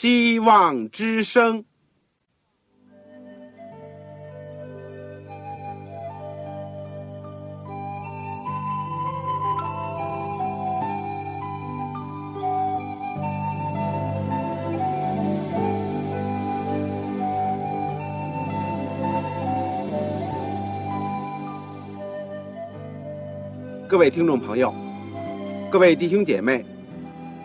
希望之声。各位听众朋友，各位弟兄姐妹，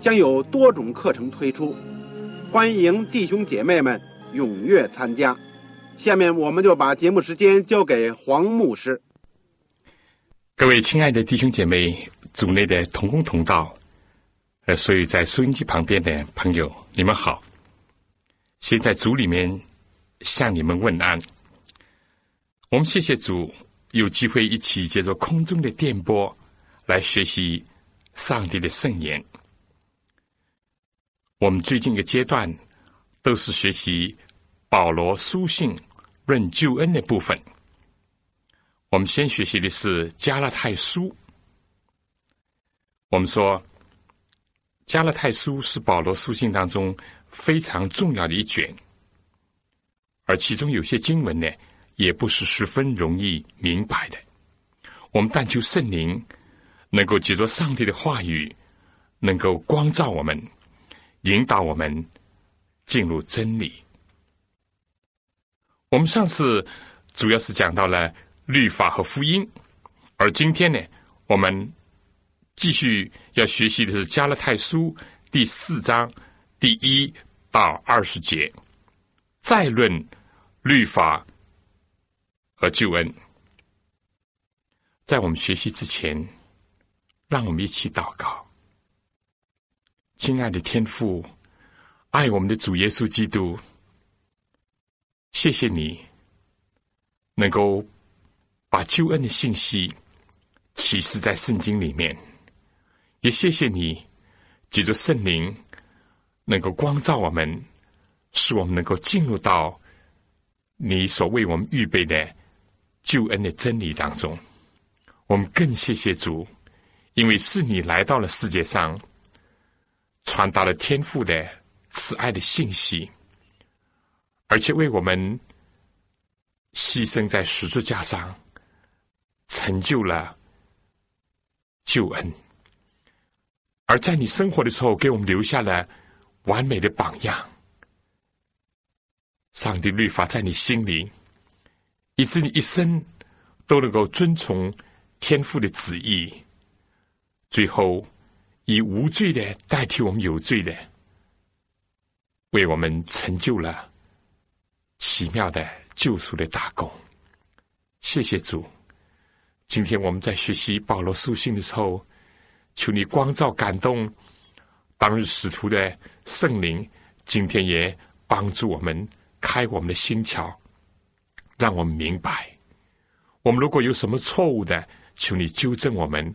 将有多种课程推出，欢迎弟兄姐妹们踊跃参加。下面我们就把节目时间交给黄牧师。各位亲爱的弟兄姐妹、组内的同工同道，呃，所以在收音机旁边的朋友，你们好。先在组里面向你们问安。我们谢谢主。有机会一起借着空中的电波来学习上帝的圣言。我们最近一个阶段都是学习保罗书信论救恩的部分。我们先学习的是加拉太书。我们说加拉太书是保罗书信当中非常重要的一卷，而其中有些经文呢。也不是十分容易明白的。我们但求圣灵能够借着上帝的话语，能够光照我们，引导我们进入真理。我们上次主要是讲到了律法和福音，而今天呢，我们继续要学习的是加勒泰书第四章第一到二十节，再论律法。和救恩，在我们学习之前，让我们一起祷告。亲爱的天父，爱我们的主耶稣基督，谢谢你能够把救恩的信息启示在圣经里面，也谢谢你借着圣灵能够光照我们，使我们能够进入到你所为我们预备的。救恩的真理当中，我们更谢谢主，因为是你来到了世界上，传达了天父的慈爱的信息，而且为我们牺牲在十字架上，成就了救恩，而在你生活的时候，给我们留下了完美的榜样。上帝律法在你心里。以致你一生都能够遵从天父的旨意，最后以无罪的代替我们有罪的，为我们成就了奇妙的救赎的大功。谢谢主！今天我们在学习保罗书信的时候，求你光照感动当日使徒的圣灵，今天也帮助我们开我们的心窍。让我们明白，我们如果有什么错误的，求你纠正我们；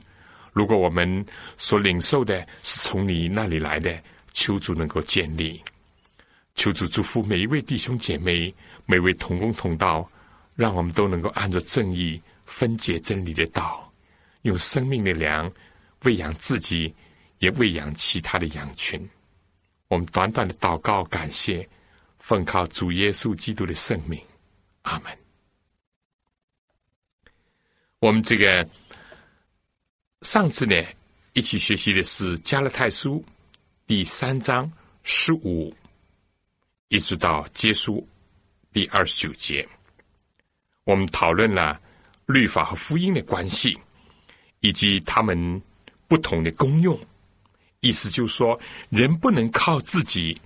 如果我们所领受的是从你那里来的，求主能够建立。求主祝福每一位弟兄姐妹，每位同工同道，让我们都能够按照正义分解真理的道，用生命的粮喂养自己，也喂养其他的羊群。我们短短的祷告，感谢，奉靠主耶稣基督的圣名。阿门。我们这个上次呢，一起学习的是加勒泰书第三章十五，一直到结束第二十九节。我们讨论了律法和福音的关系，以及他们不同的功用。意思就是说，人不能靠自己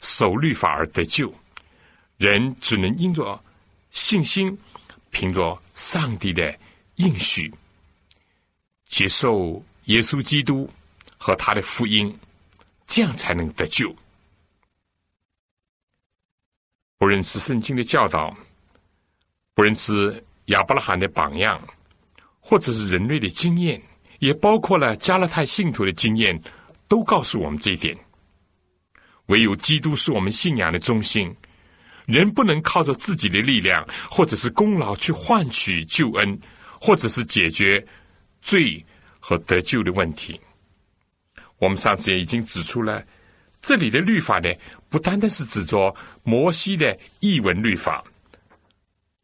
守律法而得救，人只能因着。信心凭着上帝的应许，接受耶稣基督和他的福音，这样才能得救。不认识圣经的教导，不认识亚伯拉罕的榜样，或者是人类的经验，也包括了加勒泰信徒的经验，都告诉我们这一点。唯有基督是我们信仰的中心，人不能靠着自己的力量或者是功劳去换取救恩，或者是解决罪和得救的问题。我们上次也已经指出了，这里的律法呢，不单单是指着摩西的译文律法，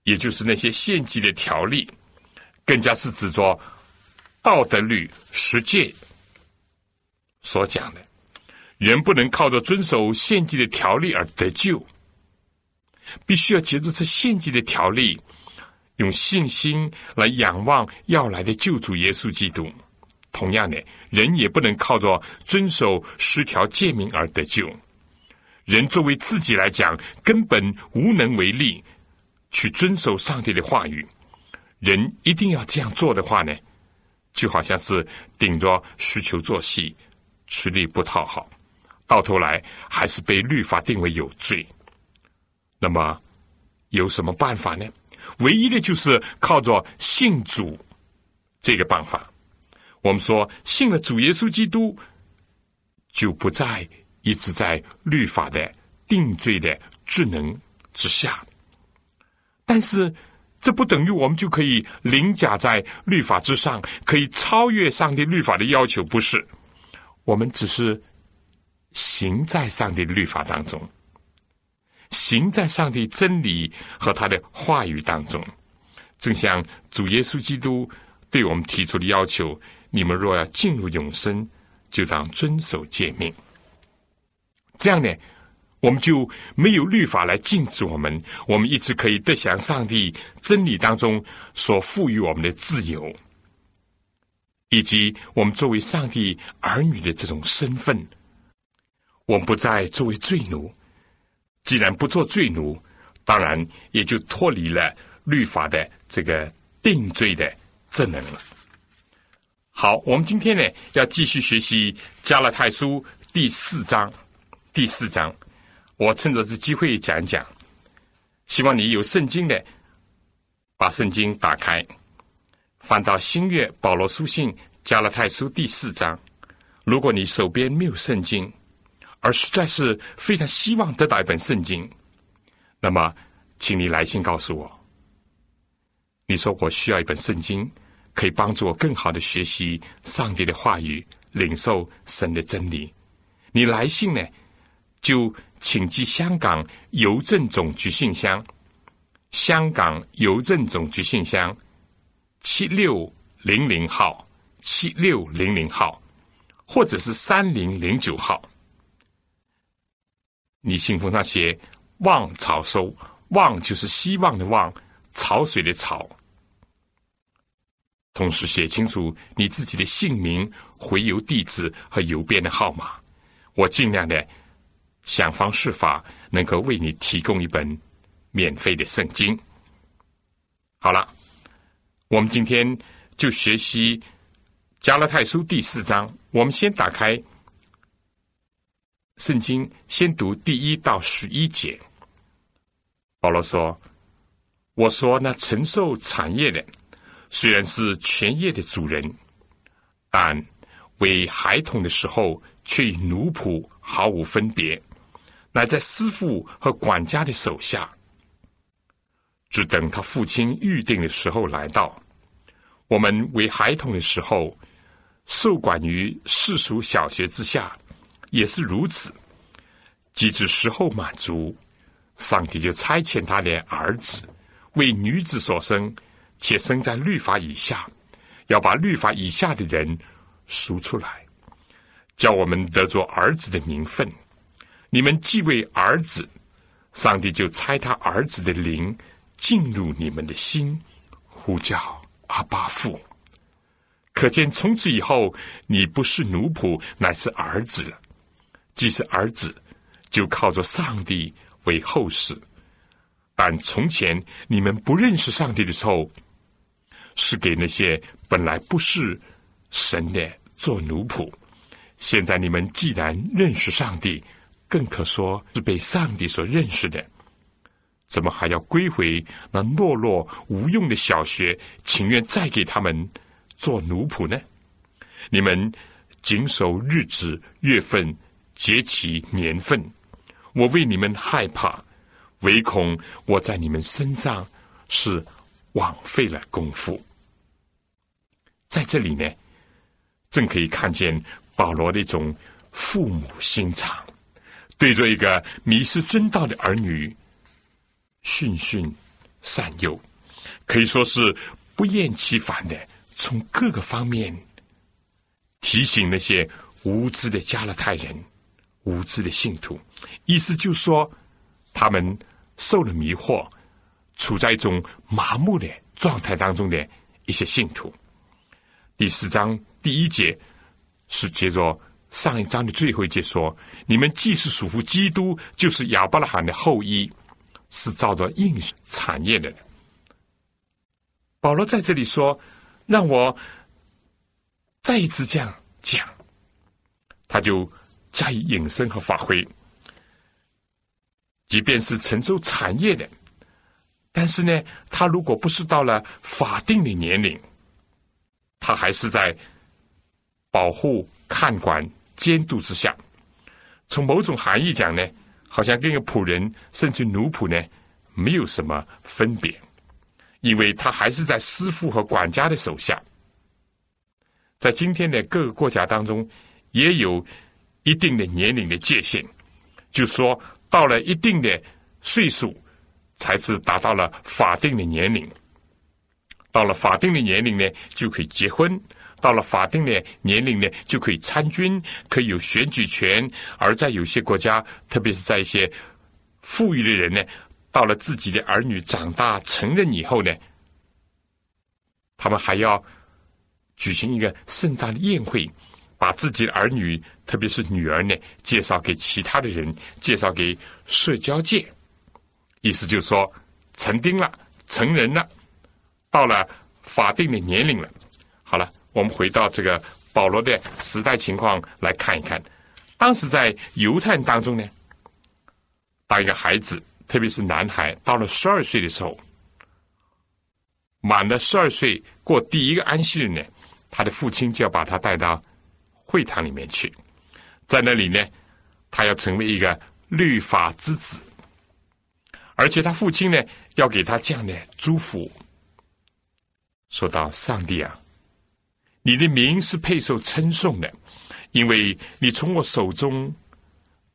也就是那些献祭的条例，更加是指着道德律十诫所讲的。人不能靠着遵守献祭的条例而得救，必须要借助这献祭的条例，用信心来仰望要来的救主耶稣基督。同样的，人也不能靠着遵守十条诫命而得救。人作为自己来讲，根本无能为力去遵守上帝的话语。人一定要这样做的话呢，就好像是顶着需求做戏，吃力不讨好。到头来还是被律法定为有罪。那么有什么办法呢？唯一的就是靠着信主这个办法。我们说信了主耶稣基督，就不再一直在律法的定罪的智能之下。但是这不等于我们就可以凌驾在律法之上，可以超越上帝律法的要求。不是，我们只是。行在上帝的律法当中，行在上帝真理和他的话语当中，正像主耶稣基督对我们提出的要求：你们若要进入永生，就当遵守诫命。这样呢，我们就没有律法来禁止我们，我们一直可以得享上帝真理当中所赋予我们的自由，以及我们作为上帝儿女的这种身份。我们不再作为罪奴，既然不做罪奴，当然也就脱离了律法的这个定罪的职能了。好，我们今天呢要继续学习加勒泰书第四章。第四章，我趁着这机会讲一讲。希望你有圣经的，把圣经打开，翻到新月保罗书信加勒泰书第四章。如果你手边没有圣经，而实在是非常希望得到一本圣经，那么，请你来信告诉我。你说我需要一本圣经，可以帮助我更好的学习上帝的话语，领受神的真理。你来信呢，就请寄香港邮政总局信箱，香港邮政总局信箱七六零零号，七六零零号，或者是三零零九号。你信封上写“望草收”，“望”就是希望的“望”，潮水的“潮”。同时写清楚你自己的姓名、回邮地址和邮编的号码。我尽量的想方设法，能够为你提供一本免费的圣经。好了，我们今天就学习《加勒泰书》第四章。我们先打开。圣经先读第一到十一节。保罗说：“我说那承受产业的，虽然是全业的主人，但为孩童的时候，却与奴仆毫无分别，乃在师傅和管家的手下，只等他父亲预定的时候来到。我们为孩童的时候，受管于世俗小学之下。”也是如此，即至时候满足，上帝就差遣他的儿子为女子所生，且生在律法以下，要把律法以下的人赎出来，叫我们得着儿子的名分。你们既为儿子，上帝就差他儿子的灵进入你们的心，呼叫阿巴父。可见从此以后，你不是奴仆，乃是儿子了。既是儿子，就靠着上帝为后世。但从前你们不认识上帝的时候，是给那些本来不是神的做奴仆。现在你们既然认识上帝，更可说是被上帝所认识的。怎么还要归回那懦弱无用的小学，情愿再给他们做奴仆呢？你们谨守日子、月份、节期、年份，我为你们害怕，唯恐我在你们身上是枉费了功夫。在这里呢，正可以看见保罗的一种父母心肠，对着一个迷失真道的儿女。循循善诱，可以说是不厌其烦的，从各个方面提醒那些无知的加勒泰人、无知的信徒。意思就说，他们受了迷惑，处在一种麻木的状态当中的一些信徒。第四章第一节是接着上一章的最后一节说：“你们既是属乎基督，就是亚伯拉罕的后裔。”是照着应产业的。保罗在这里说：“让我再一次这样讲。”他就加以引申和发挥。即便是承受产业的，但是呢，他如果不是到了法定的年龄，他还是在保护、看管、监督之下。从某种含义讲呢。好像跟个仆人甚至奴仆呢没有什么分别，因为他还是在师傅和管家的手下。在今天的各个国家当中，也有一定的年龄的界限，就说到了一定的岁数，才是达到了法定的年龄。到了法定的年龄呢，就可以结婚。到了法定的年龄呢，就可以参军，可以有选举权。而在有些国家，特别是在一些富裕的人呢，到了自己的儿女长大成人以后呢，他们还要举行一个盛大的宴会，把自己的儿女，特别是女儿呢，介绍给其他的人，介绍给社交界。意思就是说，成丁了，成人了，到了法定的年龄了。好了。我们回到这个保罗的时代情况来看一看，当时在犹太人当中呢，当一个孩子，特别是男孩，到了十二岁的时候，满了十二岁过第一个安息日呢，他的父亲就要把他带到会堂里面去，在那里呢，他要成为一个律法之子，而且他父亲呢，要给他这样的祝福，说到上帝啊。你的名是配受称颂的，因为你从我手中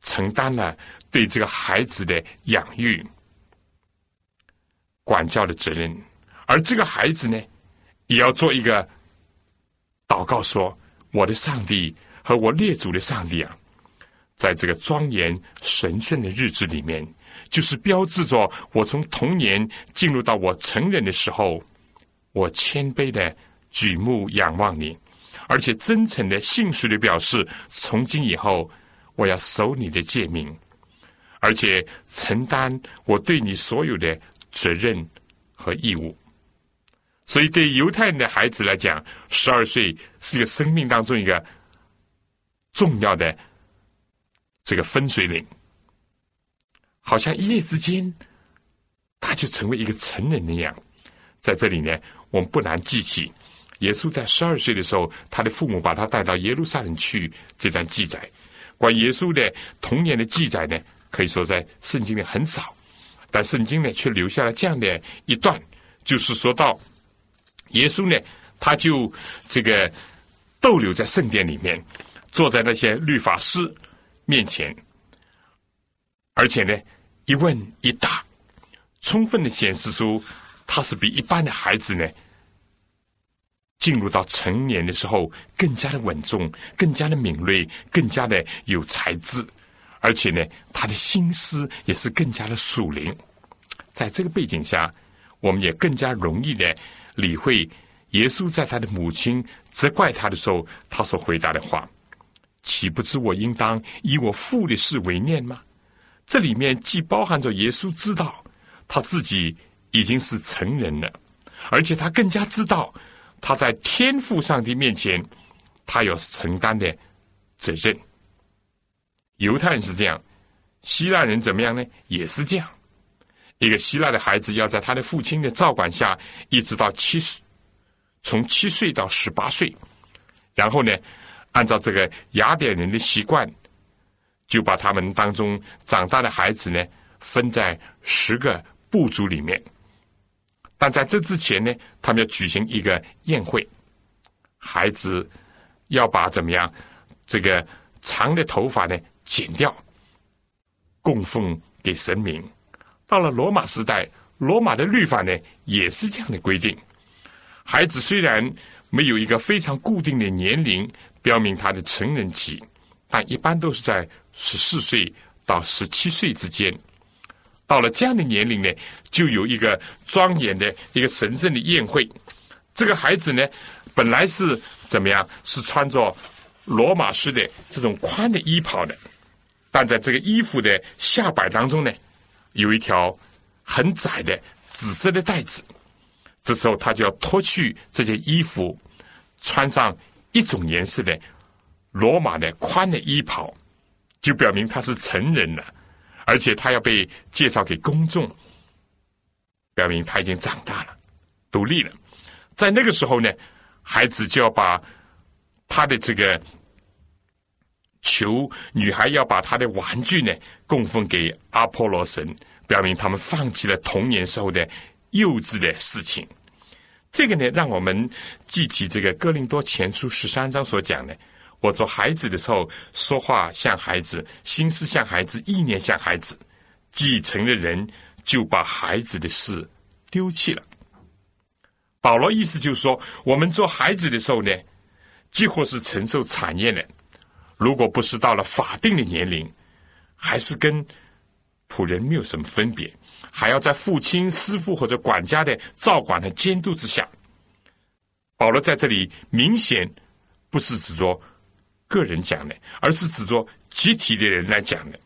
承担了对这个孩子的养育、管教的责任，而这个孩子呢，也要做一个祷告，说：“我的上帝和我列祖的上帝啊，在这个庄严神圣的日子里面，就是标志着我从童年进入到我成人的时候，我谦卑的。”举目仰望你，而且真诚的、信实的表示，从今以后我要守你的诫命，而且承担我对你所有的责任和义务。所以，对犹太人的孩子来讲，十二岁是一个生命当中一个重要的这个分水岭，好像一夜之间他就成为一个成人那样。在这里呢，我们不难记起。耶稣在十二岁的时候，他的父母把他带到耶路撒冷去。这段记载，关于耶稣的童年的记载呢，可以说在圣经里很少，但圣经呢却留下了这样的一段，就是说到耶稣呢，他就这个逗留在圣殿里面，坐在那些律法师面前，而且呢一问一答，充分的显示出他是比一般的孩子呢。进入到成年的时候，更加的稳重，更加的敏锐，更加的有才智，而且呢，他的心思也是更加的属灵。在这个背景下，我们也更加容易的理会耶稣在他的母亲责怪他的时候，他所回答的话：“岂不知我应当以我父的事为念吗？”这里面既包含着耶稣知道他自己已经是成人了，而且他更加知道。他在天父上帝面前，他有承担的责任。犹太人是这样，希腊人怎么样呢？也是这样。一个希腊的孩子要在他的父亲的照管下，一直到七岁，从七岁到十八岁，然后呢，按照这个雅典人的习惯，就把他们当中长大的孩子呢，分在十个部族里面。但在这之前呢，他们要举行一个宴会，孩子要把怎么样这个长的头发呢剪掉，供奉给神明。到了罗马时代，罗马的律法呢也是这样的规定。孩子虽然没有一个非常固定的年龄，标明他的成人期，但一般都是在十四岁到十七岁之间。到了这样的年龄呢，就有一个庄严的一个神圣的宴会。这个孩子呢，本来是怎么样？是穿着罗马式的这种宽的衣袍的，但在这个衣服的下摆当中呢。有一条很窄的紫色的带子，这时候他就要脱去这件衣服，穿上一种颜色的罗马的宽的衣袍，就表明他是成人了，而且他要被介绍给公众，表明他已经长大了，独立了。在那个时候呢，孩子就要把他的这个球，女孩要把她的玩具呢。供奉给阿波罗神，表明他们放弃了童年时候的幼稚的事情。这个呢，让我们记起这个哥林多前书十三章所讲的：我做孩子的时候，说话像孩子，心思像孩子，意念像孩子。继承的人就把孩子的事丢弃了。保罗意思就是说，我们做孩子的时候呢，几乎是承受产业的。如果不是到了法定的年龄。还是跟仆人没有什么分别，还要在父亲、师傅或者管家的照管和监督之下。保罗在这里明显不是指着个人讲的，而是指着集体的人来讲的。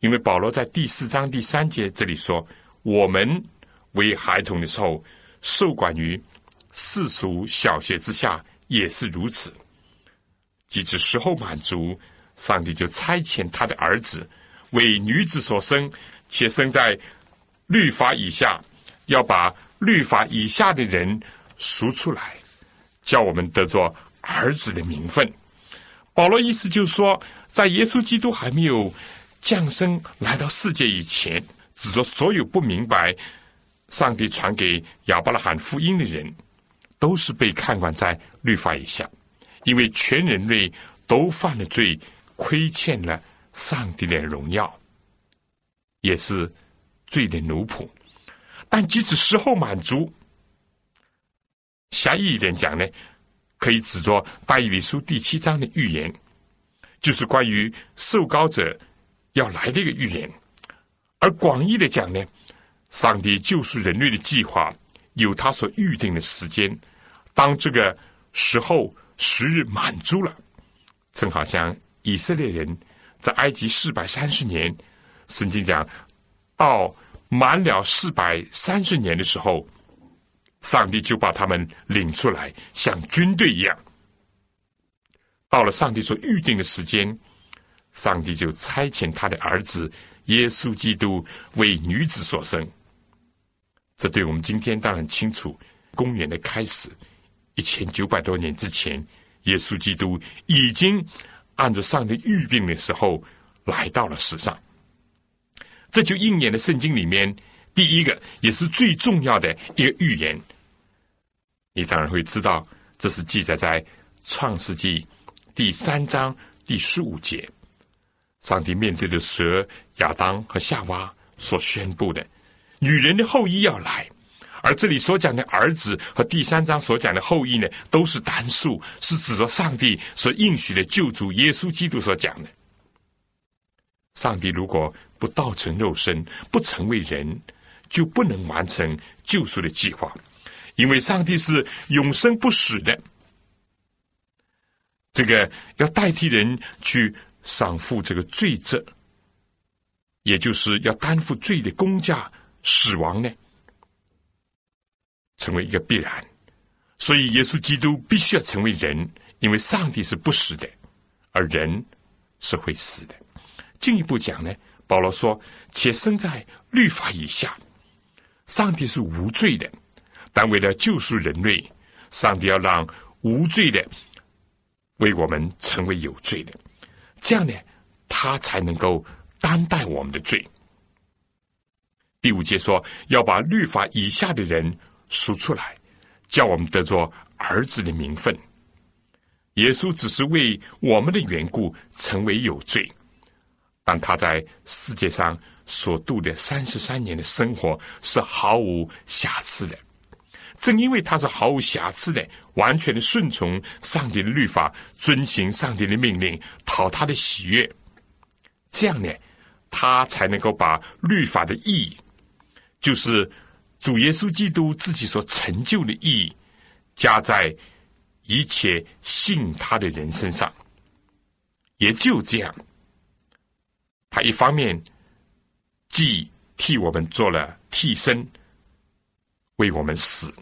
因为保罗在第四章第三节这里说：“我们为孩童的时候，受管于世俗小学之下，也是如此。即使时候满足，上帝就差遣他的儿子。”为女子所生，且生在律法以下，要把律法以下的人赎出来，叫我们得做儿子的名分。保罗意思就是说，在耶稣基督还没有降生来到世界以前，指着所有不明白上帝传给亚伯拉罕福音的人，都是被看管在律法以下，因为全人类都犯了罪，亏欠了。上帝的荣耀，也是罪的奴仆。但即使时候满足，狭义一点讲呢，可以指作大以理书第七章的预言，就是关于受膏者要来的一个预言。而广义的讲呢，上帝救赎人类的计划有他所预定的时间。当这个时候时日满足了，正好像以色列人。在埃及四百三十年，圣经讲到满了四百三十年的时候，上帝就把他们领出来，像军队一样。到了上帝所预定的时间，上帝就差遣他的儿子耶稣基督为女子所生。这对我们今天当然清楚。公元的开始，一千九百多年之前，耶稣基督已经。按照上帝预定的时候来到了世上，这就应验了圣经里面第一个也是最重要的一个预言。你当然会知道，这是记载在创世纪第三章第十五节，上帝面对的蛇亚当和夏娃所宣布的，女人的后裔要来。而这里所讲的儿子和第三章所讲的后裔呢，都是单数，是指着上帝所应许的救主耶稣基督所讲的。上帝如果不道成肉身，不成为人，就不能完成救赎的计划，因为上帝是永生不死的。这个要代替人去偿付这个罪责，也就是要担负罪的公价，死亡呢？成为一个必然，所以耶稣基督必须要成为人，因为上帝是不死的，而人是会死的。进一步讲呢，保罗说：“且生在律法以下，上帝是无罪的，但为了救赎人类，上帝要让无罪的为我们成为有罪的，这样呢，他才能够担待我们的罪。第五节说要把律法以下的人赎出来，叫我们得着儿子的名分。耶稣只是为我们的缘故成为有罪，但他在世界上所度的三十三年的生活是毫无瑕疵的。正因为他是毫无瑕疵的，完全的顺从上帝的律法，遵行上帝的命令，讨他的喜悦，这样呢，他才能够把律法的意义，就是主耶稣基督自己所成就的意义，加在。一切信他的人身上，也就这样，他一方面既替我们做了替身，为我们死，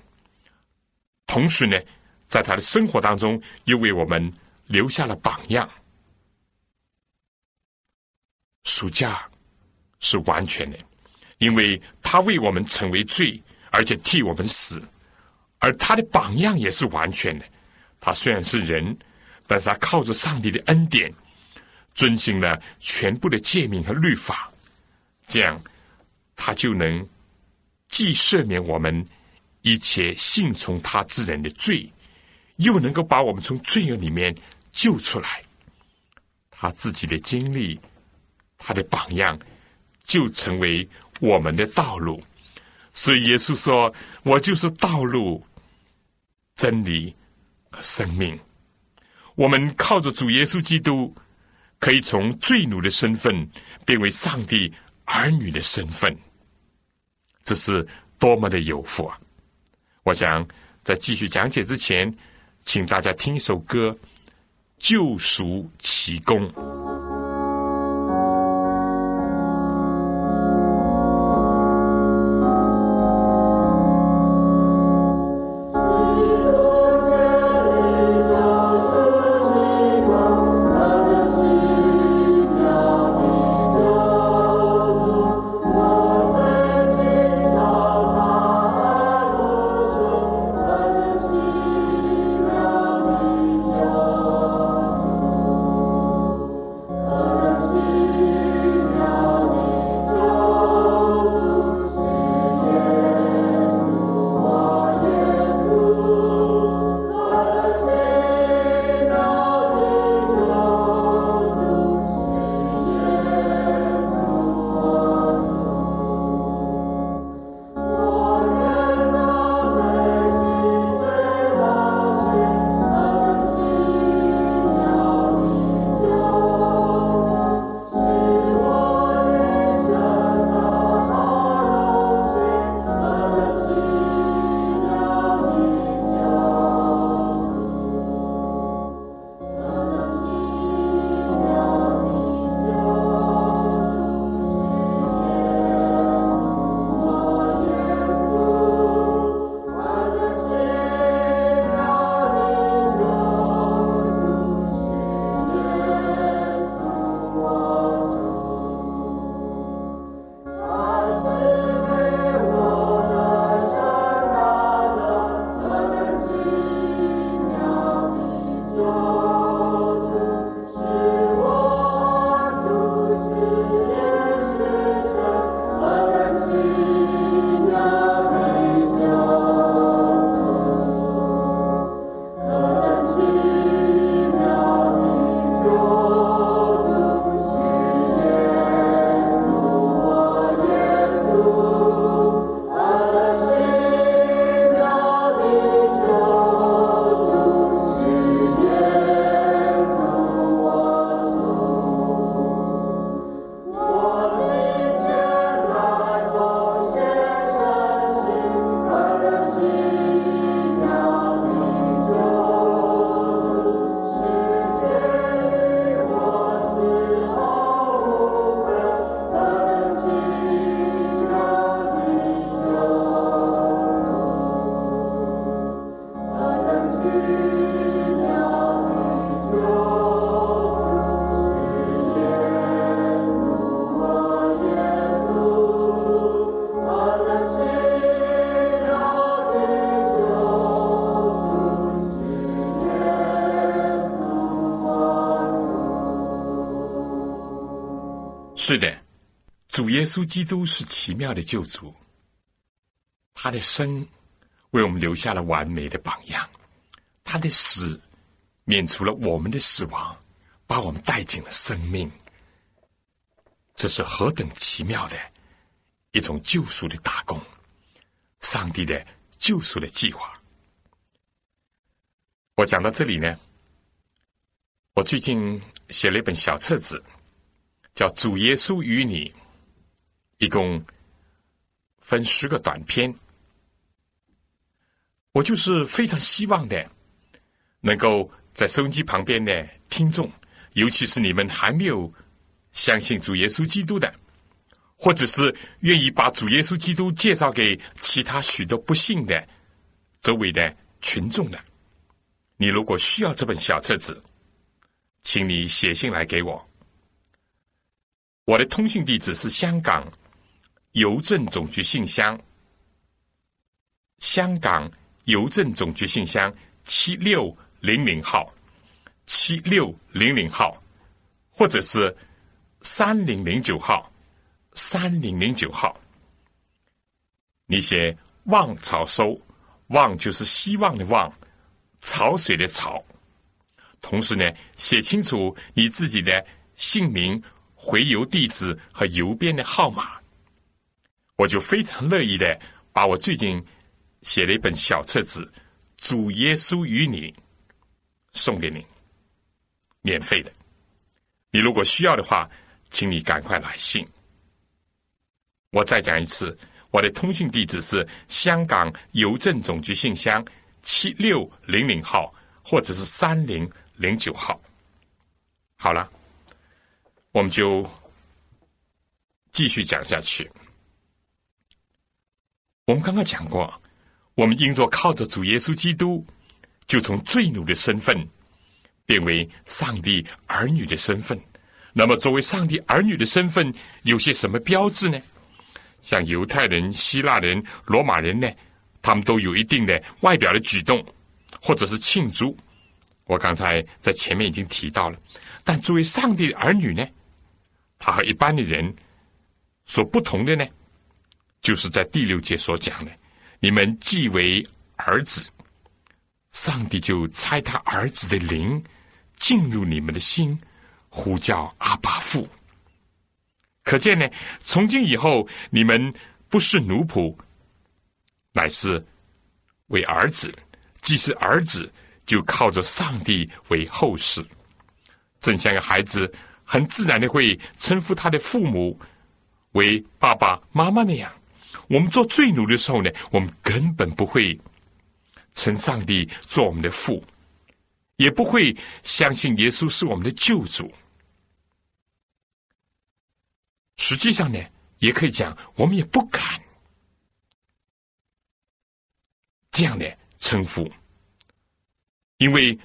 同时呢，在他的生活当中又为我们留下了榜样。暑假是完全的，因为他为我们成为罪，而且替我们死，而他的榜样也是完全的。他虽然是人，但是他靠着上帝的恩典，遵循了全部的诫命和律法，这样他就能既赦免我们一切信从他之人的罪，又能够把我们从罪恶里面救出来。他自己的经历，他的榜样，就成为我们的道路。所以耶稣说：“我就是道路，真理和。”生命，我们靠着主耶稣基督，可以从罪奴的身份变为上帝儿女的身份，这是多么的有福啊！我想在继续讲解之前，请大家听一首歌《救赎奇功》。是的，主耶稣基督是奇妙的救主，他的生为我们留下了完美的榜样，他的死免除了我们的死亡，把我们带进了生命。这是何等奇妙的一种救赎的大功！上帝的救赎的计划。我讲到这里呢，我最近写了一本小册子，叫《主耶稣与你》，一共分十个短篇。我就是非常希望的，能够在收音机旁边的听众，尤其是你们还没有。相信主耶稣基督的，或者是愿意把主耶稣基督介绍给其他许多不幸的周围的群众的，你如果需要这本小册子，请你写信来给我。我的通信地址是香港邮政总局信箱，香港邮政总局信箱七六零零号，七六零零号，或者是。三零零九号，三零零九号，你写“望草收”，“望”就是希望的“望”，潮水的“潮”。同时呢，写清楚你自己的姓名、回邮地址和邮编的号码，我就非常乐意的把我最近写了一本小册子《主耶稣与你》送给你，免费的。你如果需要的话。请你赶快来信。我再讲一次，我的通讯地址是香港邮政总局信箱七六零零号，或者是三零零九号。好了，我们就继续讲下去。我们刚刚讲过，我们应着靠着主耶稣基督，就从罪奴的身份变为上帝儿女的身份。那么，作为上帝儿女的身份，有些什么标志呢？像犹太人、希腊人、罗马人呢，他们都有一定的外表的举动，或者是庆祝。我刚才在前面已经提到了。但作为上帝的儿女呢，他和一般的人所不同的呢，就是在第六节所讲的：你们既为儿子，上帝就差他儿子的灵进入你们的心。呼叫阿巴父，可见呢，从今以后，你们不是奴仆，乃是为儿子；既是儿子，就靠着上帝为后世。正像个孩子很自然的会称呼他的父母为爸爸妈妈那样，我们做罪奴的时候呢，我们根本不会称上帝做我们的父，也不会相信耶稣是我们的救主。实际上呢，也可以讲，我们也不敢这样的称呼，因为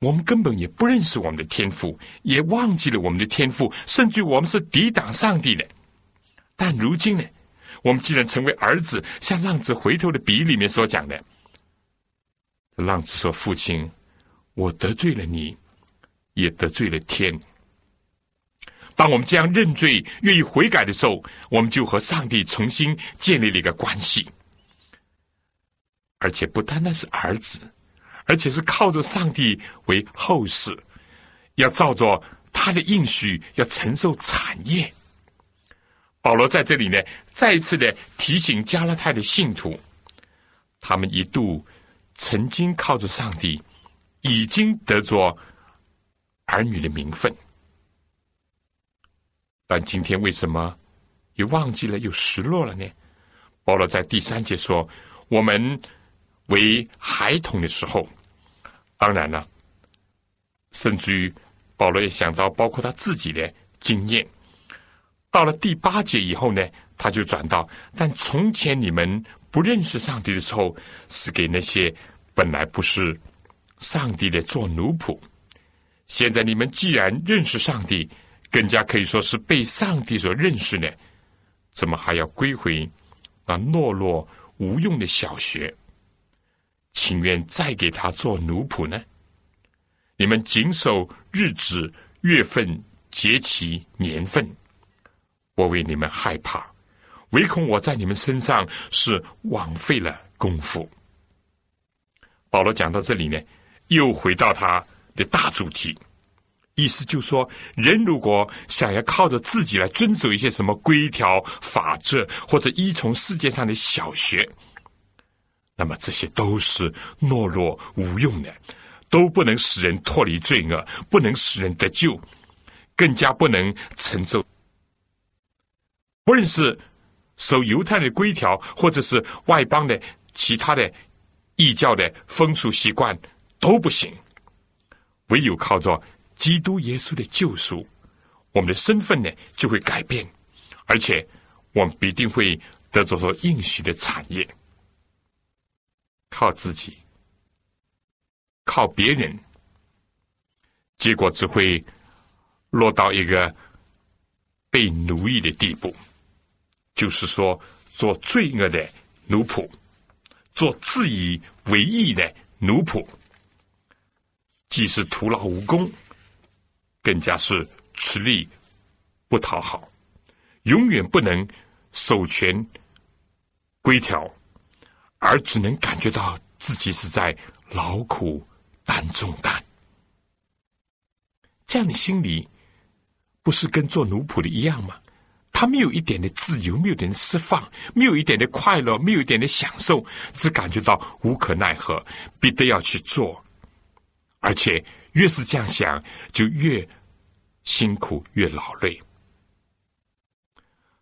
我们根本也不认识我们的天赋，也忘记了我们的天赋，甚至我们是抵挡上帝的。但如今呢，我们既然成为儿子，像浪子回头的比喻里面所讲的，这浪子说：“父亲，我得罪了你，也得罪了天。”当我们这样认罪、愿意悔改的时候，我们就和上帝重新建立了一个关系，而且不单单是儿子，而且是靠着上帝为后世，要照着他的应许，要承受产业。保罗在这里呢，再一次的提醒加拉太的信徒，他们一度曾经靠着上帝，已经得着儿女的名分。但今天为什么又忘记了，又失落了呢？保罗在第三节说：“我们为孩童的时候，当然了，甚至于保罗也想到，包括他自己的经验。到了第八节以后呢，他就转到：但从前你们不认识上帝的时候，是给那些本来不是上帝的做奴仆；现在你们既然认识上帝。”更加可以说是被上帝所认识呢，怎么还要归回那懦弱无用的小学？情愿再给他做奴仆呢？你们谨守日子、月份、节期、年份，我为你们害怕，唯恐我在你们身上是枉费了功夫。保罗讲到这里呢，又回到他的大主题，意思就是说，人如果想要靠着自己来遵守一些什么规条、法则，或者依从世界上的小学，那么这些都是懦弱无用的，都不能使人脱离罪恶，不能使人得救，更加不能承受。不论是守犹太的规条，或者是外邦的其他的异教的风俗习惯，都不行。唯有靠着基督耶稣的救赎，我们的身份呢就会改变，而且我们必定会得着所应许的产业。靠自己，靠别人，结果只会落到一个被奴役的地步。就是说，做罪恶的奴仆，做自以为意的奴仆，既是徒劳无功，更加是吃力不讨好，永远不能守权规条，而只能感觉到自己是在劳苦担重担。这样的心理，不是跟做奴仆的一样吗？他没有一点的自由，没有一点的释放，没有一点的快乐，没有一点的享受，只感觉到无可奈何，必得要去做，而且越是这样想，就越辛苦，越劳累。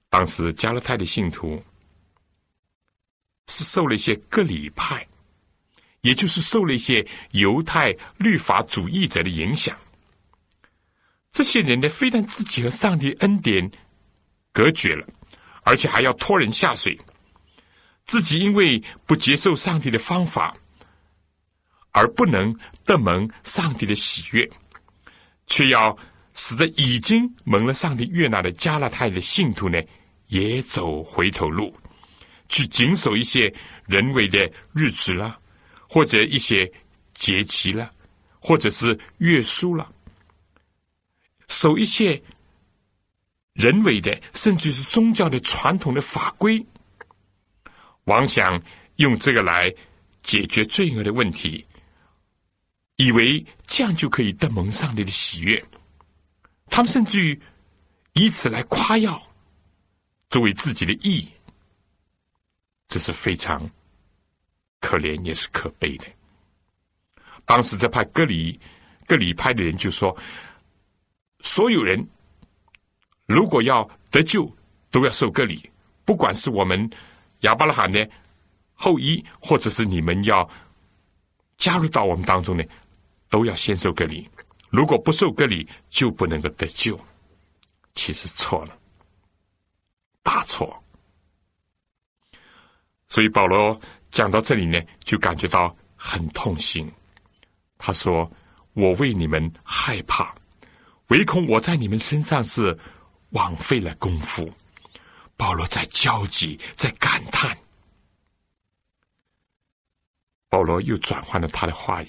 当时加勒泰的信徒是受了一些各礼派，也就是受了一些犹太律法主义者的影响。这些人呢，非但自己和上帝恩典。隔绝了，而且还要拖人下水。自己因为不接受上帝的方法，而不能得蒙上帝的喜悦，却要使得已经蒙了上帝悦纳的加拉太的信徒呢，也走回头路，去谨守一些人为的日子了，或者一些节期了，或者是约书了，守一些。人为的，甚至是宗教的传统的法规，妄想用这个来解决罪恶的问题，以为这样就可以得蒙上帝的喜悦。他们甚至于以此来夸耀，作为自己的意义，这是非常可怜也是可悲的。当时这派格里格里派的人就说，所有人。如果要得救，都要受割礼。不管是我们亚伯拉罕的后裔，或者是你们要加入到我们当中呢，都要先受割礼。如果不受割礼，就不能够得救。其实错了，大错。所以保罗讲到这里呢，就感觉到很痛心。他说：“我为你们害怕，唯恐我在你们身上是。”枉费了功夫，保罗在焦急，在感叹。保罗又转换了他的话语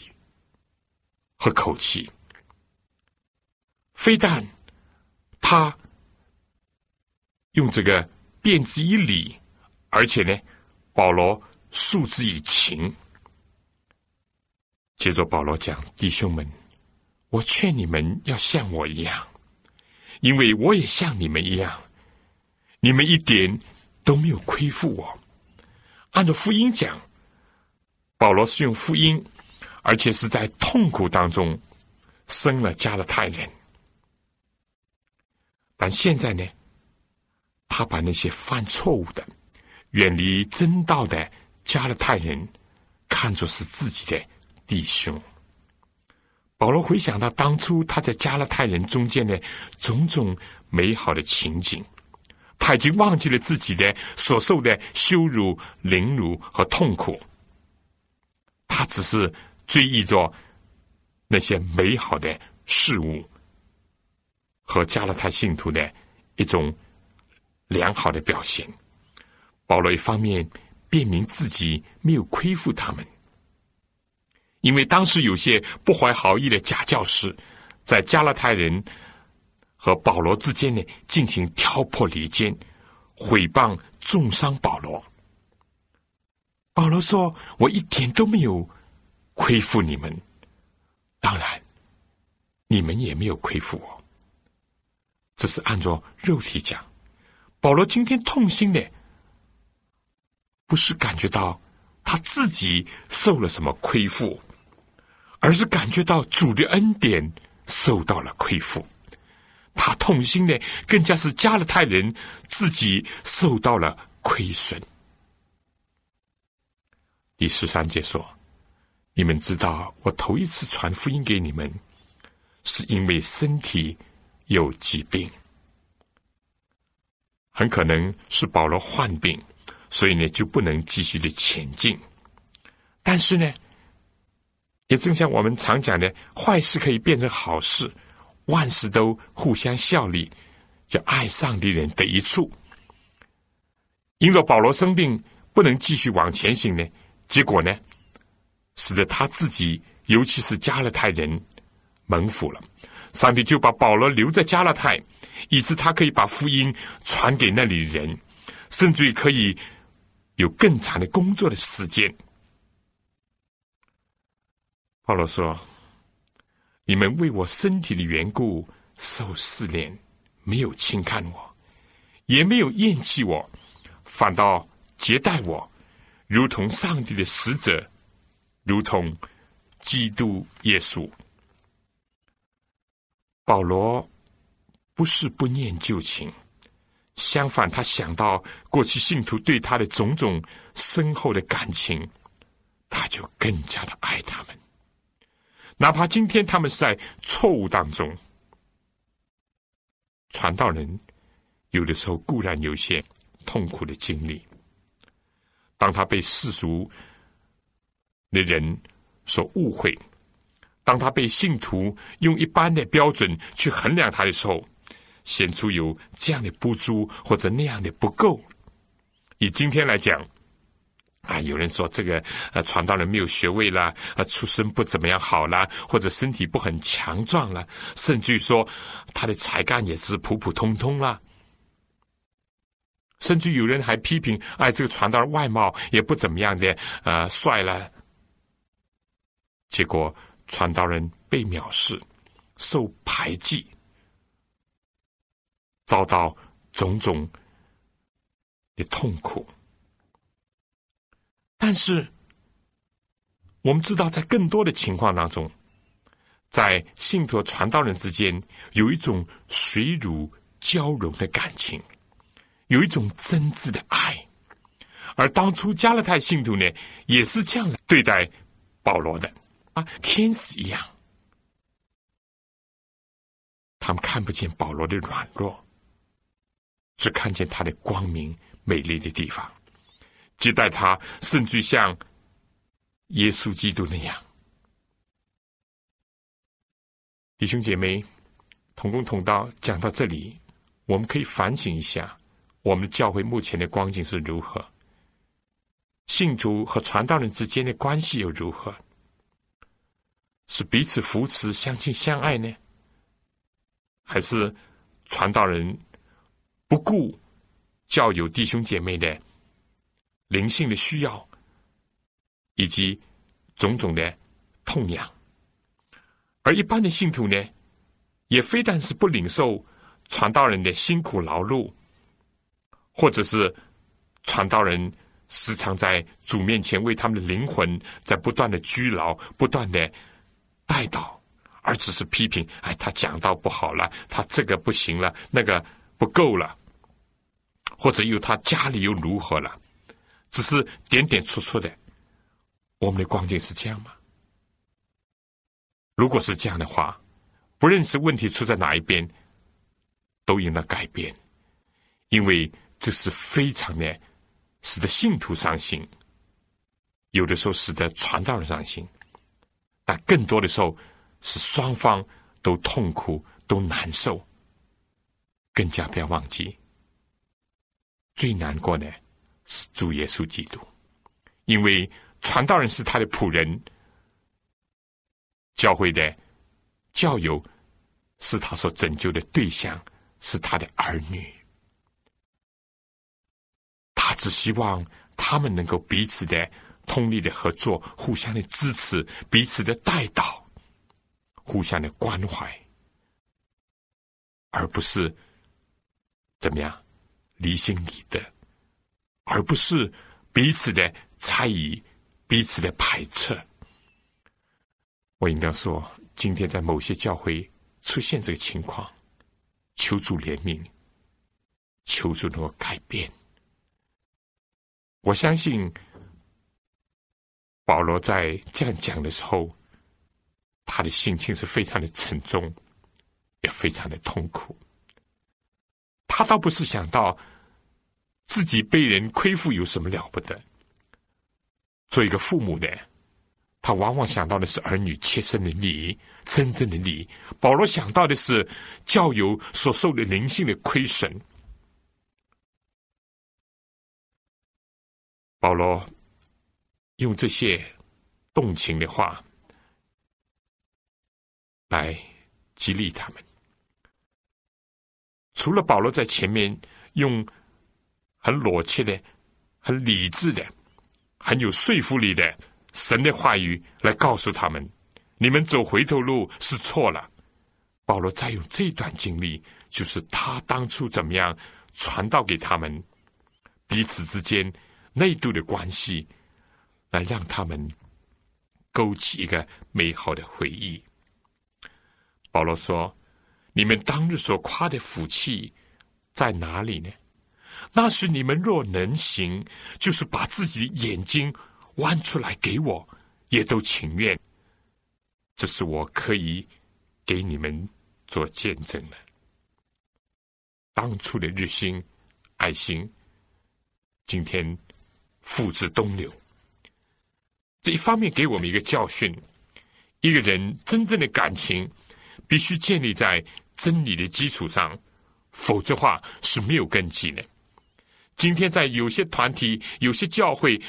和口气，非但他用这个辩之以理，而且呢，保罗诉之以情。接着，保罗讲：“弟兄们，我劝你们要像我一样。”因为我也像你们一样，你们一点都没有亏负我。按照福音讲，保罗是用福音，而且是在痛苦当中生了加勒泰人。但现在呢，他把那些犯错误的、远离真道的加勒泰人看作是自己的弟兄。保罗回想到当初他在加勒泰人中间的种种美好的情景，他已经忘记了自己的所受的羞辱、凌辱和痛苦，他只是追忆着那些美好的事物和加勒泰信徒的一种良好的表现。保罗一方面辨明自己没有亏负他们。因为当时有些不怀好意的假教师，在加勒泰人和保罗之间呢进行挑拨离间、毁谤、重伤保罗。保罗说：“我一点都没有亏负你们，当然，你们也没有亏负我。只是按照肉体讲，保罗今天痛心的，不是感觉到他自己受了什么亏负，而是感觉到主的恩典受到了亏负。他痛心的，更加是加勒泰人自己受到了亏损。”第十三节说：“你们知道，我头一次传福音给你们，是因为身体有疾病，很可能是保罗患病，所以呢就不能继续的前进。但是呢，也正像我们常讲的，坏事可以变成好事，万事都互相效力，叫爱上的人得一处。因为保罗生病，不能继续往前行呢。”结果呢，使得他自己，尤其是加勒泰人蒙福了。上帝就把保罗留在加勒泰，以致他可以把福音传给那里人，甚至于可以有更长的工作的时间。保罗说：“你们为我身体的缘故受试炼，没有轻看我，也没有厌弃我，反倒接待我。”如同上帝的使者，如同基督耶稣。保罗不是不念旧情，相反，他想到过去信徒对他的种种深厚的感情，他就更加的爱他们。哪怕今天他们是在错误当中，传道人有的时候固然有些痛苦的经历。当他被世俗的人所误会，当他被信徒用一般的标准去衡量他的时候，显出有这样的不足或者那样的不够。以今天来讲，啊，有人说这个呃传道人没有学位啦，啊，出身不怎么样好啦，或者身体不很强壮啦，甚至说他的才干也是普普通通啦。甚至有人还批评：“哎，这个传道人外貌也不怎么样的，呃，帅了。”结果传道人被藐视，受排挤，遭到种种的痛苦。但是，我们知道，在更多的情况当中，在信徒传道人之间有一种水乳交融的感情。有一种真挚的爱，而当初加勒泰信徒呢，也是这样来对待保罗的啊，天使一样。他们看不见保罗的软弱，只看见他的光明美丽的地方，接待他，甚至像耶稣基督那样。弟兄姐妹，同工同道，讲到这里，我们可以反省一下。我们教会目前的光景是如何？信徒和传道人之间的关系又如何？是彼此扶持、相亲相爱呢，还是传道人不顾教友弟兄姐妹的灵性的需要，以及种种的痛痒？而一般的信徒呢，也非但是不领受传道人的辛苦劳碌。或者是传道人时常在主面前为他们的灵魂在不断的拘牢、不断的带祷，而只是批评：哎，他讲道不好了，他这个不行了，那个不够了，或者又他家里又如何了？只是点点出出的。我们的光景是这样吗？如果是这样的话，不认识问题出在哪一边，都应当改变，因为。这是非常的，使得信徒伤心，有的时候使得传道人伤心，但更多的时候是双方都痛苦、都难受。更加不要忘记，最难过的是主耶稣基督，因为传道人是他的仆人，教会的教友是他所拯救的对象，是他的儿女。他只希望他们能够彼此的通力的合作，互相的支持，彼此的带导，互相的关怀，而不是怎么样离心离德，而不是彼此的猜疑，彼此的排斥。我应该说，今天在某些教会出现这个情况，求主怜悯，求主能够改变。我相信保罗在这样讲的时候，他的心情是非常的沉重，也非常的痛苦。他倒不是想到自己被人亏负有什么了不得，做一个父母的。他往往想到的是儿女切身的利益，真正的利益。保罗想到的是教友所受的灵性的亏损。保罗用这些动情的话来激励他们。除了保罗在前面用很裸切的、很理智的、很有说服力的。神的话语来告诉他们：你们走回头路是错了。保罗再用这段经历，就是他当初怎么样传道给他们彼此之间内度的关系，来让他们勾起一个美好的回忆。保罗说：“你们当日所夸的福气在哪里呢？那是你们若能行，就是把自己的眼睛。”弯出来给我，也都情愿。这是我可以给你们做见证的。当初的日新爱心，今天付之东流。这一方面给我们一个教训：一个人真正的感情，必须建立在真理的基础上，否则话是没有根基的。今天在有些团体、有些教会。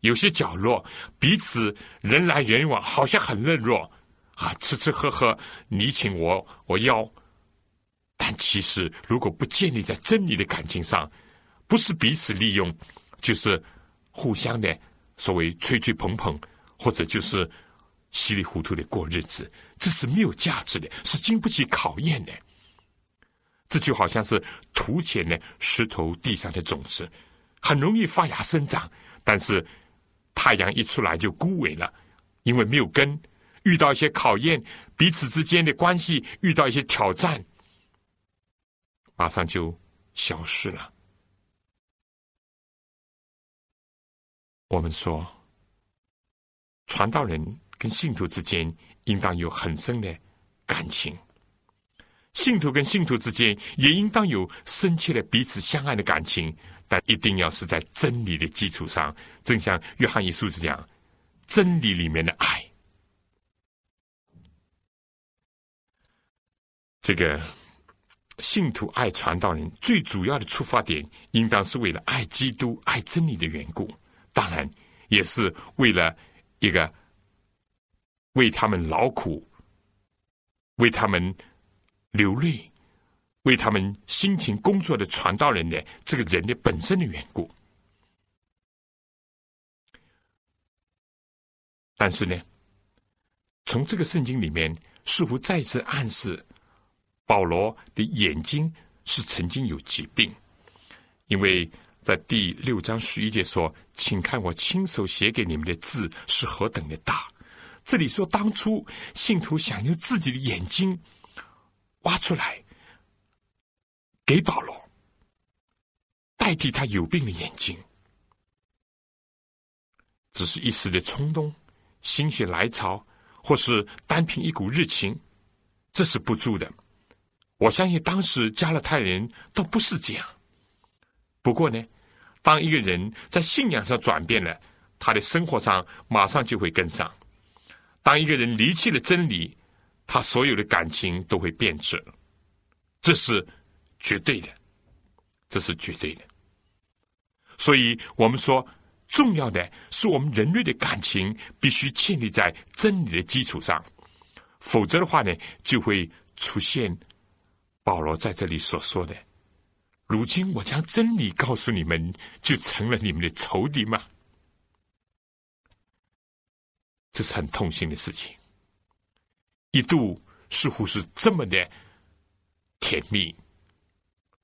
有些角落彼此人来人往，好像很热络啊，吃吃喝喝，你请我我邀。但其实如果不建立在真理的感情上，不是彼此利用，就是互相的所谓吹吹捧捧，或者就是稀里糊涂的过日子，这是没有价值的，是经不起考验的。这就好像是土浅的石头地上的种子，很容易发芽生长，但是。太阳一出来就枯萎了，因为没有根，遇到一些考验，彼此之间的关系遇到一些挑战，马上就消失了。我们说，传道人跟信徒之间应当有很深的感情，信徒跟信徒之间也应当有深切的彼此相爱的感情。但一定要是在真理的基础上，正像约翰一书这样，真理里面的爱。这个信徒爱传道人最主要的出发点，应当是为了爱基督、爱真理的缘故。当然，也是为了一个为他们劳苦、为他们流泪。为他们辛勤工作的传道人的这个人的本身的缘故，但是呢，从这个圣经里面似乎再次暗示保罗的眼睛是曾经有疾病，因为在第六章十一节说：“请看我亲手写给你们的字是何等的大。”这里说当初信徒想用自己的眼睛挖出来。给保罗代替他有病的眼睛，只是一时的冲动、心血来潮，或是单凭一股热情，这是不足的。我相信当时加勒泰人倒不是这样。不过呢，当一个人在信仰上转变了，他的生活上马上就会跟上；当一个人离弃了真理，他所有的感情都会变质。这是。绝对的，这是绝对的。所以我们说，重要的是我们人类的感情必须建立在真理的基础上，否则的话呢，就会出现保罗在这里所说的：“如今我将真理告诉你们，就成了你们的仇敌吗？”这是很痛心的事情。一度似乎是这么的甜蜜，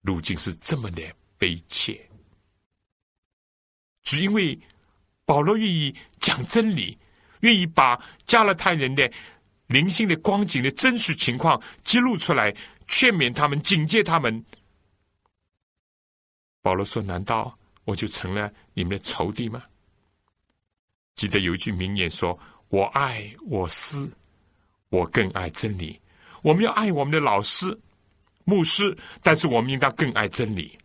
如今是这么的悲切。只因为保罗愿意讲真理，愿意把加勒泰人的灵性的光景的真实情况揭露出来，劝勉他们，警戒他们。保罗说：“难道我就成了你们的仇敌吗？”记得有一句名言说：“我爱我师，我更爱真理。我们要爱我们的老师、牧师，但是我们应当更爱真理。”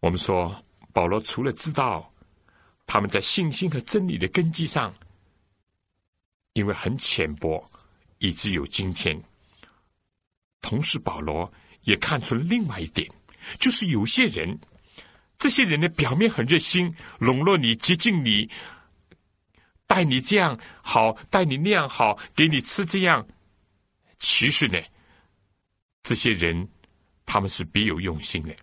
我们说，保罗除了知道他们在信心和真理的根基上，因为很浅薄，以致有今天。同时，保罗也看出了另外一点，就是有些人，这些人的表面很热心，笼络你、接近你，待你这样好，待你那样好，给你吃这样。其实呢，这些人他们是别有用心的。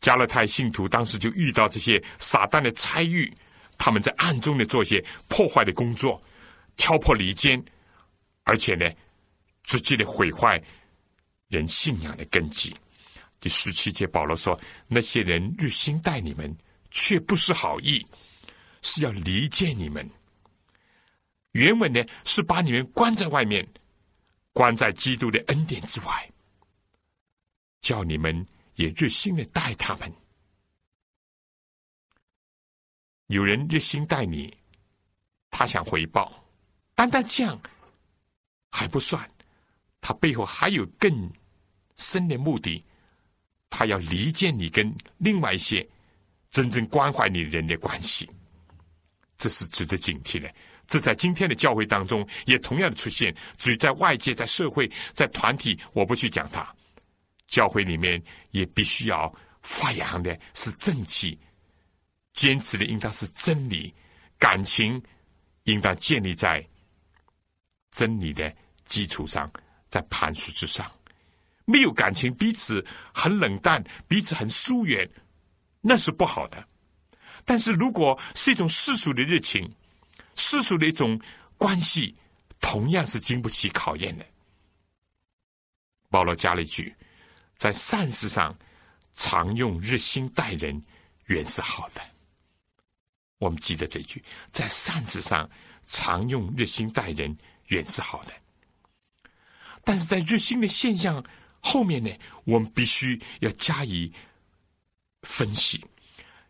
加勒泰信徒当时就遇到这些撒旦的参与，他们在暗中的做一些破坏的工作，挑拨离间，而且呢，直接的毁坏人信仰的根基。第十七节，保罗说：“那些人日心待你们，却不是好意，是要离间你们。原文呢，是把你们关在外面，关在基督的恩典之外，叫你们。”也热心的待他们。有人热心待你，他想回报，单单这样还不算，他背后还有更深的目的，他要离间你跟另外一些真正关怀你的人的关系，这是值得警惕的。这在今天的教会当中也同样的出现，至于在外界、在社会、在团体，我不去讲它。教会里面也必须要发扬的是正气，坚持的应当是真理，感情应当建立在真理的基础上，在磐石之上。没有感情，彼此很冷淡，彼此很疏远，那是不好的。但是如果是一种世俗的热情，世俗的一种关系，同样是经不起考验的。保罗加了一句。在善事上，常用热心待人，原是好的。我们记得这句，在善事上常用热心待人，原是好的。但是在热心的现象后面呢，我们必须要加以分析。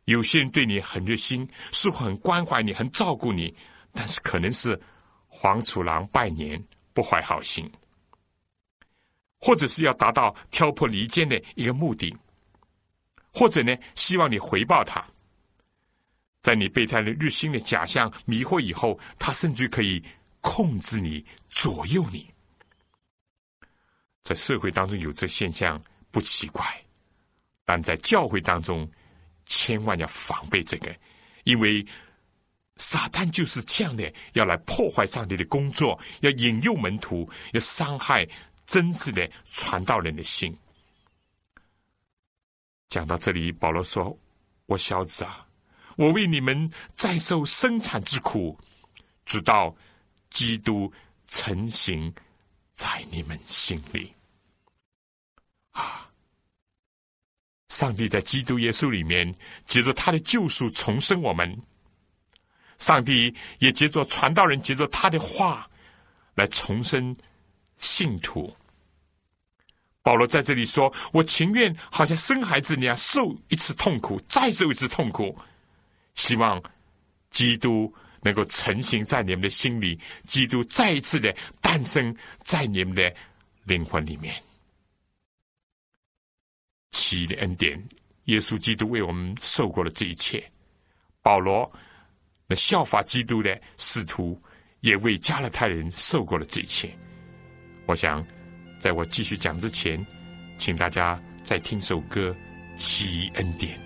有些人对你很热心，似乎很关怀你，很照顾你，但是可能是黄鼠狼拜年，不怀好心。或者是要达到挑拨离间的一个目的，或者呢，希望你回报他，在你被他的日新的假象迷惑以后，他甚至可以控制你、左右你。在社会当中有这现象不奇怪，但在教会当中，千万要防备这个，因为撒旦就是这样的，要来破坏上帝的工作，要引诱门徒，要伤害。真挚的传道人的心。讲到这里，保罗说：“我小子啊，我为你们再受生产之苦，直到基督成型在你们心里。”啊！上帝在基督耶稣里面，借着他的救赎重生我们；上帝也借着传道人，借着他的话来重生。信徒，保罗在这里说：“我情愿好像生孩子那样受一次痛苦，再受一次痛苦，希望基督能够成型在你们的心里，基督再一次的诞生在你们的灵魂里面。奇的恩典，耶稣基督为我们受过了这一切。保罗那效法基督的使徒，也为加勒泰人受过了这一切。”我想，在我继续讲之前，请大家再听首歌《奇恩典》。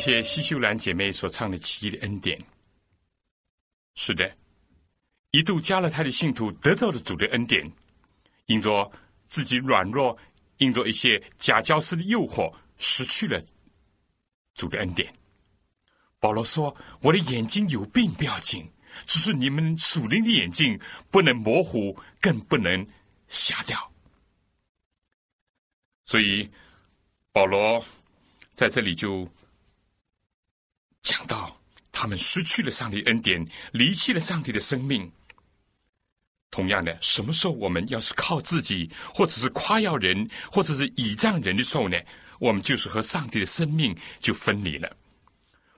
谢谢西秀兰姐妹所唱的《奇异的恩典》。是的，一度加勒泰的信徒得到了主的恩典，因着自己软弱，因着一些假教师的诱惑，失去了主的恩典。保罗说：“我的眼睛有病不要紧，只是你们属灵的眼睛不能模糊，更不能瞎掉。”所以保罗在这里就。讲到他们失去了上帝恩典，离弃了上帝的生命。同样的，什么时候我们要是靠自己，或者是夸耀人，或者是倚仗人的时候呢？我们就是和上帝的生命就分离了。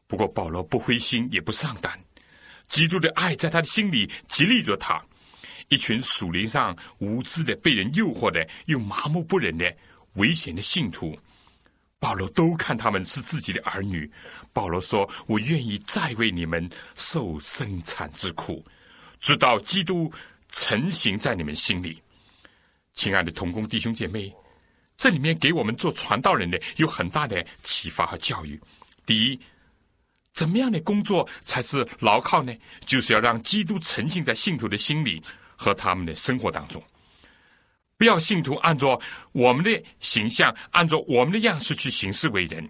不过保罗不灰心，也不丧胆，基督的爱在他的心里激励着他。一群属灵上无知的、被人诱惑的、又麻木不仁的危险的信徒。保罗都看他们是自己的儿女。保罗说：“我愿意再为你们受生产之苦，直到基督成型在你们心里。”亲爱的同工弟兄姐妹，这里面给我们做传道人的有很大的启发和教育。第一，怎么样的工作才是牢靠呢？就是要让基督沉浸在信徒的心里和他们的生活当中，不要信徒按照我们的形象、按照我们的样式去行事为人，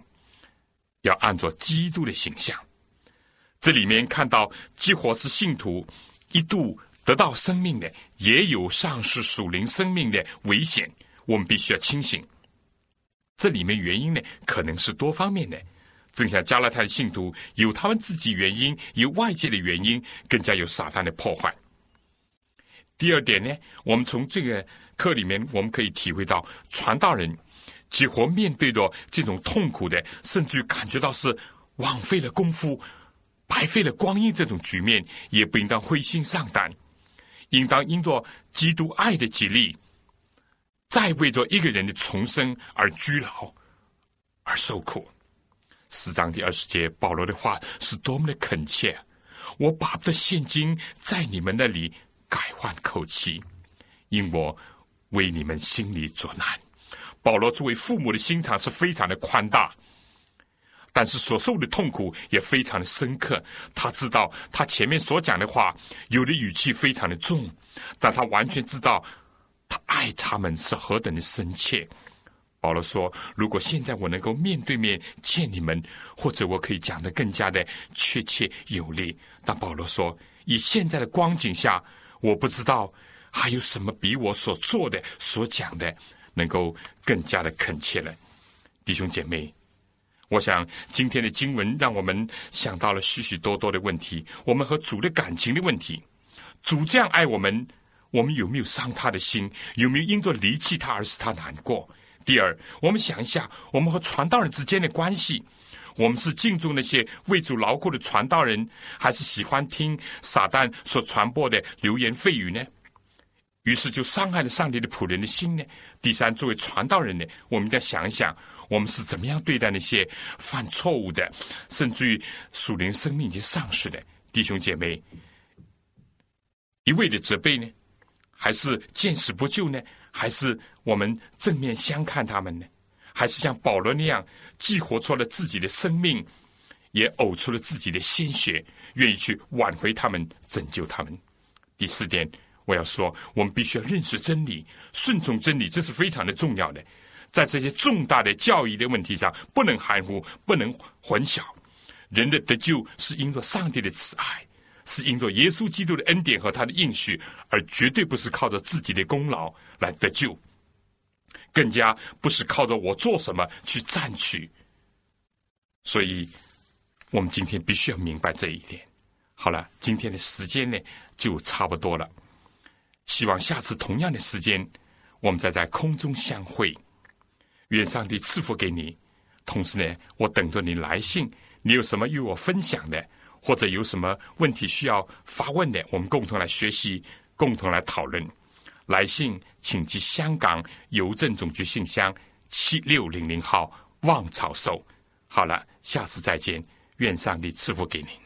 要按照基督的形象。这里面看到，几乎是信徒一度得到生命的，也有丧失属灵生命的危险，我们必须要清醒。这里面原因呢，可能是多方面的。正像加拉太的信徒，有他们自己原因，有外界的原因，更加有撒旦的破坏。第二点呢，我们从这个课里面，我们可以体会到，传道人几乎面对着这种痛苦的，甚至感觉到是枉费了功夫、白费了光阴这种局面，也不应当灰心丧胆，应当因着基督爱的激励，再为着一个人的重生而居牢，而受苦。四章第二十节，保罗的话是多么的恳切！我把不得现金在你们那里改换口气，因我为你们心里作难。保罗作为父母的心肠是非常的宽大，但是所受的痛苦也非常的深刻。他知道他前面所讲的话，有的语气非常的重，但他完全知道他爱他们是何等的深切。保罗说：“如果现在我能够面对面见你们，或者我可以讲的更加的确切有力。但保罗说，以现在的光景下，我不知道还有什么比我所做的、所讲的能够更加的恳切了。弟兄姐妹，我想今天的经文让我们想到了许许多多的问题：我们和主的感情的问题。主这样爱我们，我们有没有伤他的心？有没有因着离弃他而使他难过？”第二，我们想一下，我们和传道人之间的关系，我们是敬重那些为主劳苦的传道人，还是喜欢听撒旦所传播的流言蜚语呢？于是就伤害了上帝的仆人的心呢。第三，作为传道人呢，我们要想一想，我们是怎么样对待那些犯错误的，甚至于属灵生命已经丧失的弟兄姐妹，一味的责备呢，还是见死不救呢？还是我们正面相看他们呢？还是像保罗那样，既活出了自己的生命，也呕出了自己的鲜血，愿意去挽回他们、拯救他们？第四点，我要说，我们必须要认识真理，顺从真理，这是非常的重要的。在这些重大的教义的问题上，不能含糊，不能混淆。人的得救是因着上帝的慈爱。是因着耶稣基督的恩典和他的应许，而绝对不是靠着自己的功劳来得救，更加不是靠着我做什么去占取。所以，我们今天必须要明白这一点。好了，今天的时间呢就差不多了，希望下次同样的时间，我们再在空中相会。愿上帝赐福给你，同时呢，我等着你来信，你有什么与我分享的？或者有什么问题需要发问的，我们共同来学习，共同来讨论。来信请寄香港邮政总局信箱七六零零号望草收。好了，下次再见，愿上帝赐福给您。